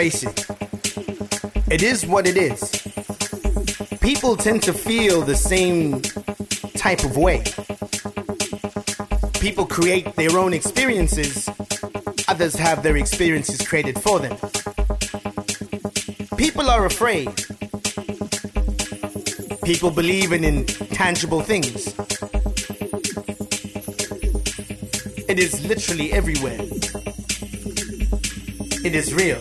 face it, it is what it is. People tend to feel the same type of way. People create their own experiences, others have their experiences created for them. People are afraid. People believe in intangible things. It is literally everywhere. It is real.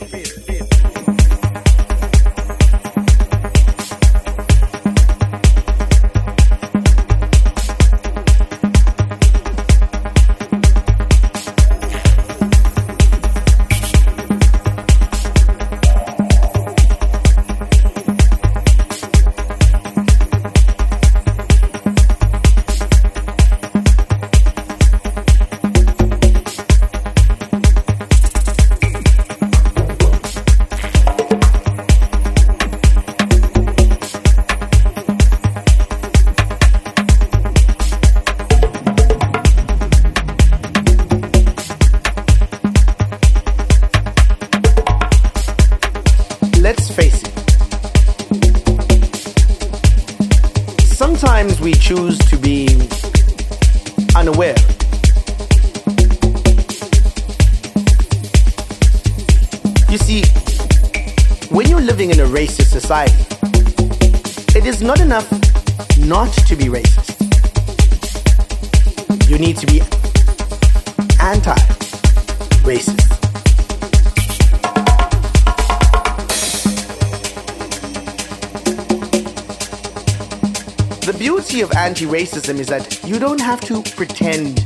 Racism is that you don't have to pretend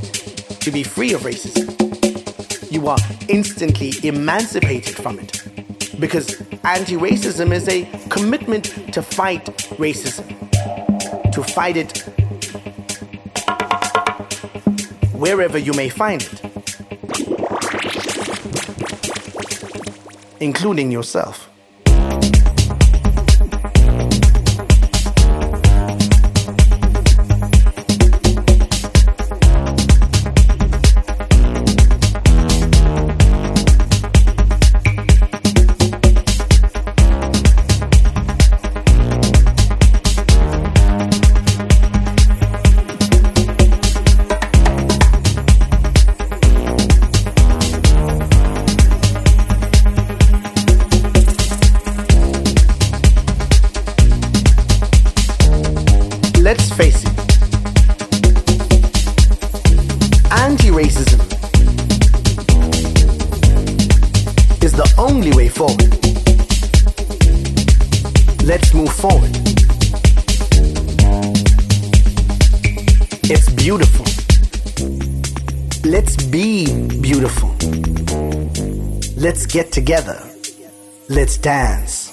to be free of racism. You are instantly emancipated from it. Because anti racism is a commitment to fight racism, to fight it wherever you may find it, including yourself. It's beautiful. Let's be beautiful. Let's get together. Let's dance.